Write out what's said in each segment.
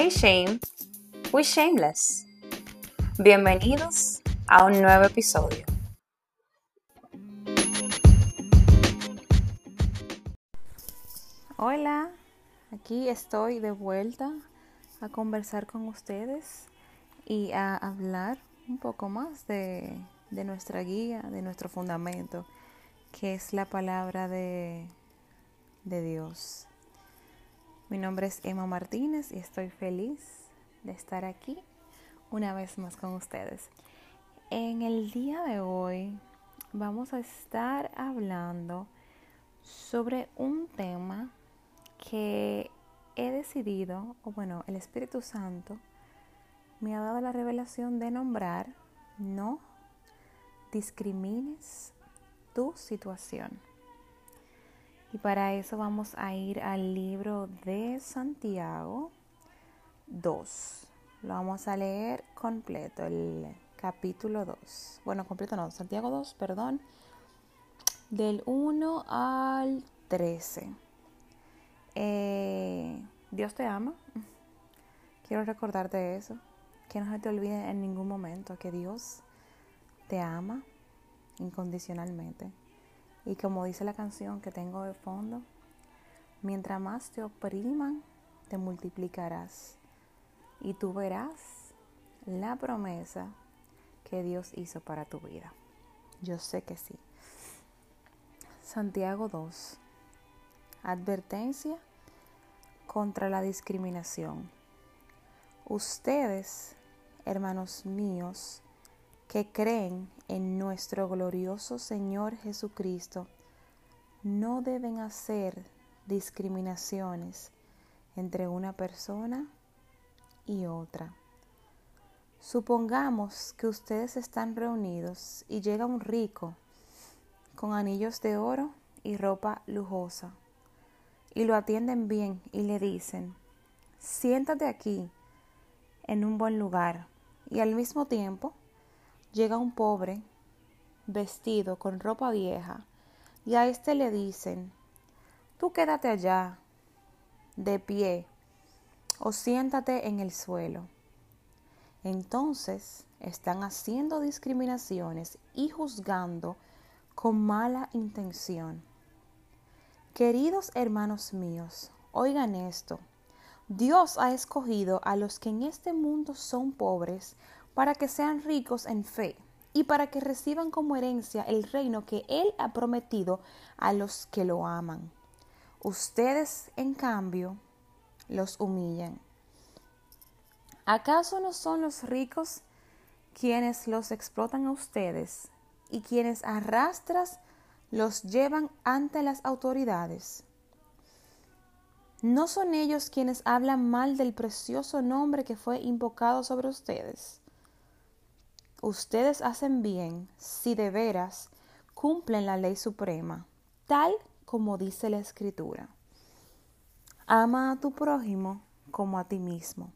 Hey Shame, we shameless. Bienvenidos a un nuevo episodio. Hola, aquí estoy de vuelta a conversar con ustedes y a hablar un poco más de, de nuestra guía, de nuestro fundamento, que es la palabra de, de Dios. Mi nombre es Emma Martínez y estoy feliz de estar aquí una vez más con ustedes. En el día de hoy vamos a estar hablando sobre un tema que he decidido, o bueno, el Espíritu Santo me ha dado la revelación de nombrar, no discrimines tu situación. Y para eso vamos a ir al libro de Santiago 2. Lo vamos a leer completo, el capítulo 2. Bueno, completo no, Santiago 2, perdón. Del 1 al 13. Eh, Dios te ama. Quiero recordarte eso. Que no se te olvide en ningún momento que Dios te ama incondicionalmente. Y como dice la canción que tengo de fondo, mientras más te opriman, te multiplicarás. Y tú verás la promesa que Dios hizo para tu vida. Yo sé que sí. Santiago 2. Advertencia contra la discriminación. Ustedes, hermanos míos, que creen en nuestro glorioso Señor Jesucristo, no deben hacer discriminaciones entre una persona y otra. Supongamos que ustedes están reunidos y llega un rico con anillos de oro y ropa lujosa y lo atienden bien y le dicen, siéntate aquí en un buen lugar y al mismo tiempo llega un pobre vestido con ropa vieja y a éste le dicen, tú quédate allá, de pie, o siéntate en el suelo. Entonces están haciendo discriminaciones y juzgando con mala intención. Queridos hermanos míos, oigan esto. Dios ha escogido a los que en este mundo son pobres para que sean ricos en fe y para que reciban como herencia el reino que Él ha prometido a los que lo aman. Ustedes, en cambio, los humillan. ¿Acaso no son los ricos quienes los explotan a ustedes y quienes arrastras los llevan ante las autoridades? ¿No son ellos quienes hablan mal del precioso nombre que fue invocado sobre ustedes? Ustedes hacen bien si de veras cumplen la ley suprema, tal como dice la Escritura. Ama a tu prójimo como a ti mismo.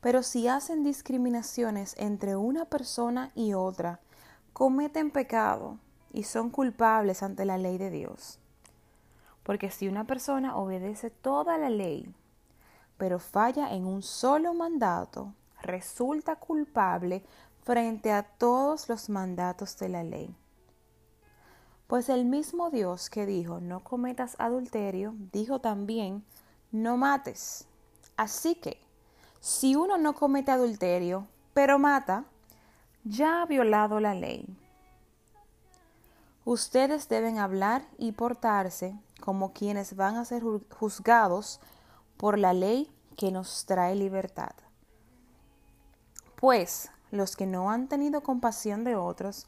Pero si hacen discriminaciones entre una persona y otra, cometen pecado y son culpables ante la ley de Dios. Porque si una persona obedece toda la ley, pero falla en un solo mandato, resulta culpable frente a todos los mandatos de la ley. Pues el mismo Dios que dijo no cometas adulterio, dijo también no mates. Así que, si uno no comete adulterio, pero mata, ya ha violado la ley. Ustedes deben hablar y portarse como quienes van a ser juzgados por la ley que nos trae libertad. Pues los que no han tenido compasión de otros,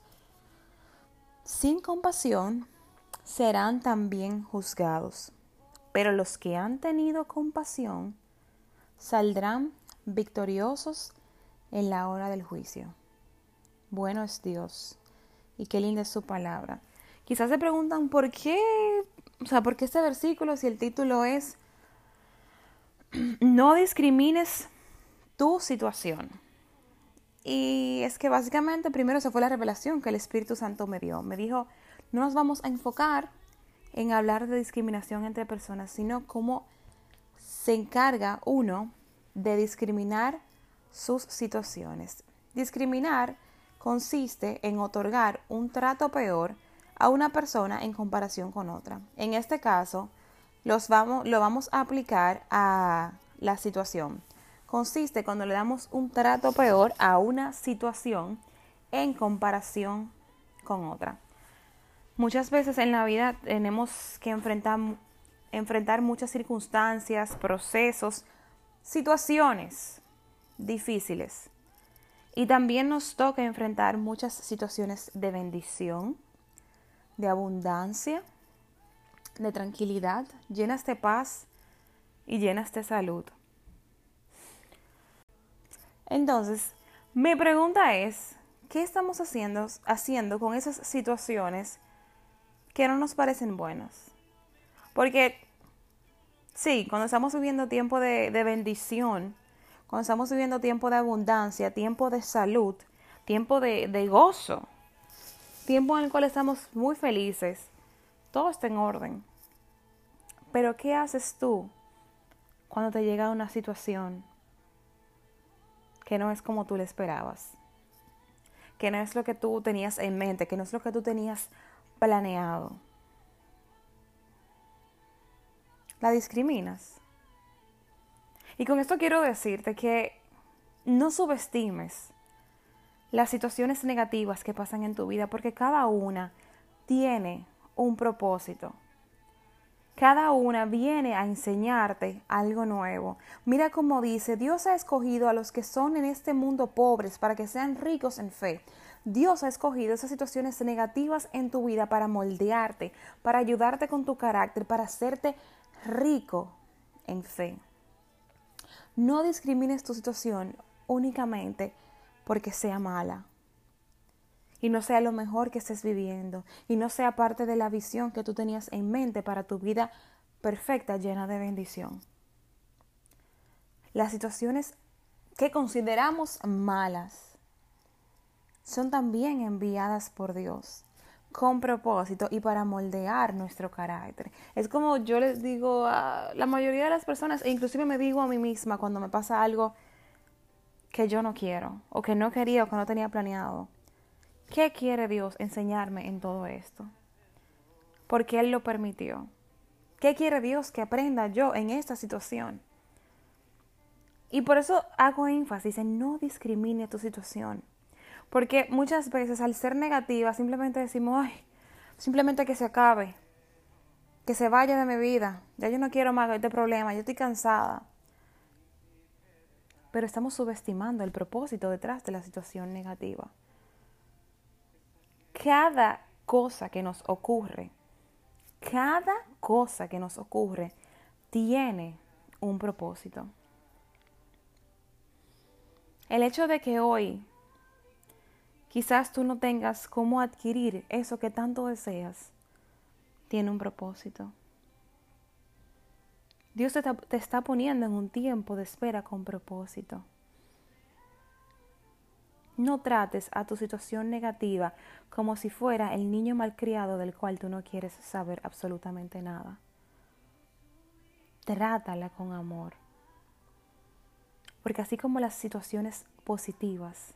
sin compasión, serán también juzgados. Pero los que han tenido compasión saldrán victoriosos en la hora del juicio. Bueno es Dios y qué linda es su palabra. Quizás se preguntan por qué, o sea, por qué este versículo si el título es no discrimines tu situación. Y es que básicamente primero se fue la revelación que el Espíritu Santo me dio. Me dijo, no nos vamos a enfocar en hablar de discriminación entre personas, sino cómo se encarga uno de discriminar sus situaciones. Discriminar consiste en otorgar un trato peor a una persona en comparación con otra. En este caso, los vamos, lo vamos a aplicar a la situación. Consiste cuando le damos un trato peor a una situación en comparación con otra. Muchas veces en la vida tenemos que enfrentar, enfrentar muchas circunstancias, procesos, situaciones difíciles. Y también nos toca enfrentar muchas situaciones de bendición, de abundancia, de tranquilidad, llenas de paz y llenas de salud. Entonces, mi pregunta es, ¿qué estamos haciendo, haciendo con esas situaciones que no nos parecen buenas? Porque, sí, cuando estamos viviendo tiempo de, bendición, cuando estamos viviendo tiempo de abundancia, tiempo de salud, tiempo de, de gozo, tiempo en el cual estamos muy felices, todo está en orden. Pero ¿qué haces tú cuando te llega una situación que no es como tú le esperabas? Que no es lo que tú tenías en mente, que no es lo que tú tenías planeado. La discriminas. Y con esto quiero decirte que no subestimes las situaciones negativas que pasan en tu vida porque cada una tiene un propósito. Cada una viene a enseñarte algo nuevo. Mira cómo dice, Dios ha escogido a los que son en este mundo pobres para que sean ricos en fe. Dios ha escogido esas situaciones negativas en tu vida para moldearte, para ayudarte con tu carácter, para hacerte rico en fe. No discrimines tu situación únicamente porque sea mala y no sea lo mejor que estés viviendo y no sea parte de la visión que tú tenías en mente para tu vida perfecta, llena de bendición. Las situaciones que consideramos malas son también enviadas por Dios con propósito y para moldear nuestro carácter. Es como yo les digo a la mayoría de las personas, e inclusive me digo a mí misma cuando me pasa algo que yo no quiero, o que no quería, o que no tenía planeado. ¿Qué quiere Dios enseñarme en todo esto? Porque Él lo permitió. ¿Qué quiere Dios que aprenda yo en esta situación? Y por eso hago énfasis en no discrimine tu situación. Porque muchas veces al ser negativa simplemente decimos, ay, simplemente que se acabe, que se vaya de mi vida, ya yo no quiero más este problema, yo estoy cansada. Pero estamos subestimando el propósito detrás de la situación negativa cada cosa que nos ocurre, cada cosa que nos ocurre tiene un propósito. El hecho de que hoy quizás tú no tengas cómo adquirir eso que tanto deseas, tiene un propósito. Dios te, te está poniendo en un tiempo de espera con propósito. No trates a tu situación negativa como si fuera el niño malcriado del cual tú no quieres saber absolutamente nada. Trátala con amor. Porque así como las situaciones positivas,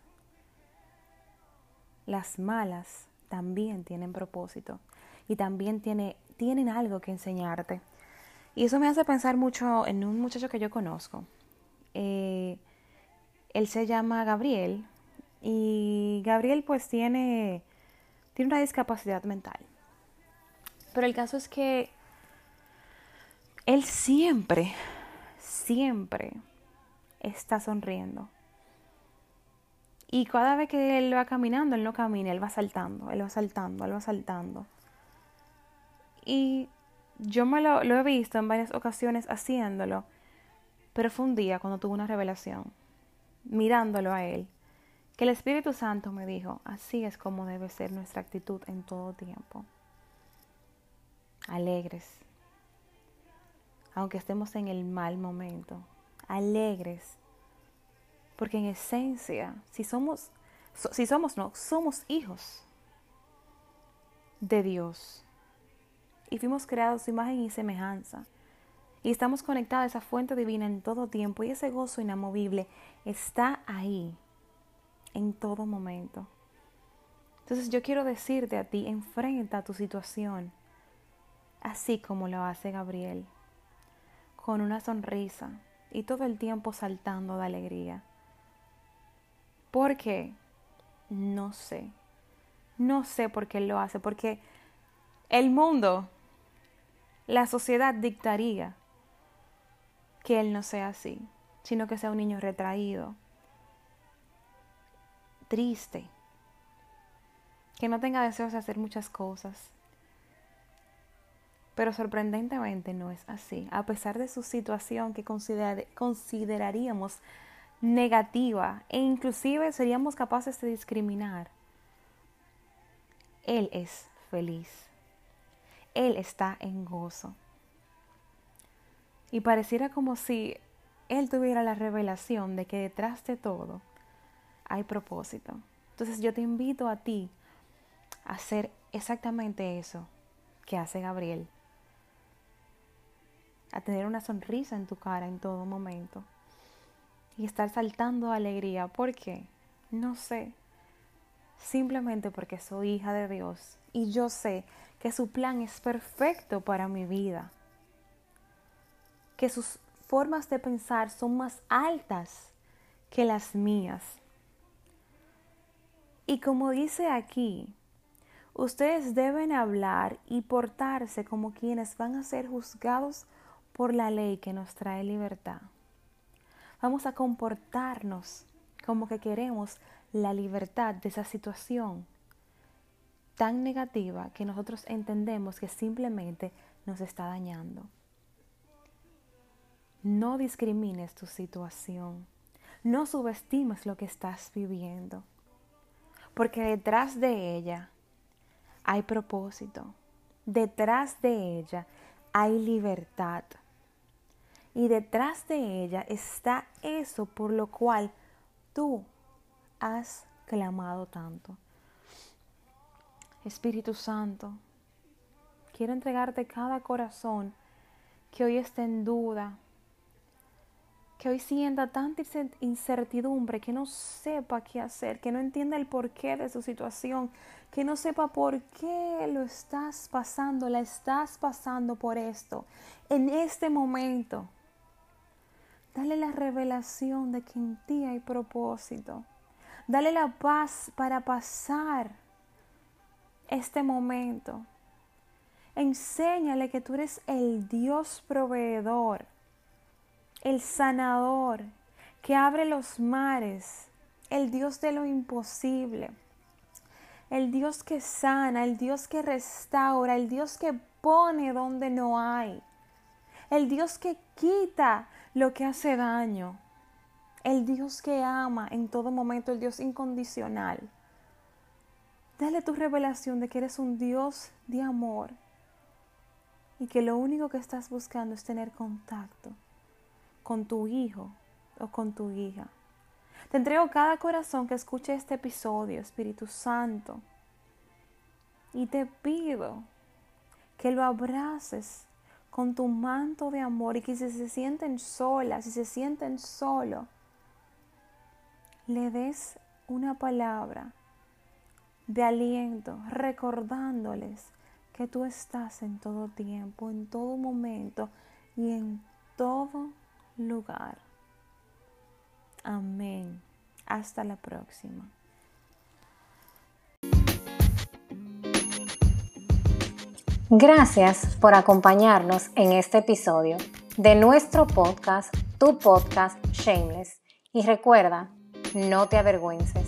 las malas también tienen propósito y también tiene, tienen algo que enseñarte. Y eso me hace pensar mucho en un muchacho que yo conozco. Eh, él se llama Gabriel, y Gabriel pues tiene, tiene una discapacidad mental. Pero el caso es que él siempre, siempre está sonriendo. Y cada vez que él va caminando, él no camina, él va saltando, él va saltando, él va saltando. Y yo me lo, lo he visto en varias ocasiones haciéndolo, pero fue un día cuando tuve una revelación, mirándolo a él que el Espíritu Santo me dijo, así es como debe ser nuestra actitud en todo tiempo. Alegres, aunque estemos en el mal momento, alegres, porque en esencia, si somos, si somos no, somos hijos de Dios. Y fuimos creados su imagen y semejanza. Y estamos conectados a esa fuente divina en todo tiempo. Y ese gozo inamovible está ahí en todo momento. Entonces yo quiero decirte a ti, enfrenta tu situación, así como lo hace Gabriel, con una sonrisa y todo el tiempo saltando de alegría. ¿Por qué? No sé. No sé por qué él lo hace, porque el mundo, la sociedad dictaría que él no sea así, sino que sea un niño retraído, triste, que no tenga deseos de hacer muchas cosas. Pero sorprendentemente no es así, a pesar de su situación que consideraríamos negativa e inclusive seríamos capaces de discriminar. Él es feliz. Él está en gozo. Y pareciera como si Él tuviera la revelación de que detrás de todo hay propósito. Entonces yo te invito a ti a hacer exactamente eso que hace Gabriel. A tener una sonrisa en tu cara en todo momento. Y estar saltando de alegría. ¿Por qué? No sé. Simplemente porque soy hija de Dios. Y yo sé que su plan es perfecto para mi vida. Que sus formas de pensar son más altas que las mías. Y como dice aquí, ustedes deben hablar y portarse como quienes van a ser juzgados por la ley que nos trae libertad. Vamos a comportarnos como que queremos la libertad de esa situación tan negativa que nosotros entendemos que simplemente nos está dañando. No discrimines tu situación. No subestimes lo que estás viviendo porque detrás de ella hay propósito, detrás de ella hay libertad y detrás de ella está eso por lo cual tú has clamado tanto. Espíritu Santo, quiero entregarte cada corazón que hoy esté en duda, que hoy sienta tanta incertidumbre, que no sepa qué hacer, que no entienda el porqué de su situación, que no sepa por qué lo estás pasando, la estás pasando por esto. En este momento, dale la revelación de que en ti hay propósito. Dale la paz para pasar este momento. Enséñale que tú eres el Dios proveedor el sanador, que abre los mares, el Dios de lo imposible, el Dios que sana, el Dios que restaura, el Dios que pone donde no hay, el Dios que quita lo que hace daño, el Dios que ama en todo momento, el Dios incondicional. Dale tu revelación de que eres un Dios de amor y que lo único que estás buscando es tener contacto con tu hijo o con tu hija. Te entrego cada corazón que escuche este episodio, Espíritu Santo. Y te pido que lo abraces con tu manto de amor y que si se sienten solas, si se sienten solo, le des una palabra de aliento, recordándoles que tú estás en todo tiempo, en todo momento y en todo lugar. Amén. Hasta la próxima. Gracias por acompañarnos en este episodio de nuestro podcast, tu podcast Shameless. Y recuerda, no te avergüences.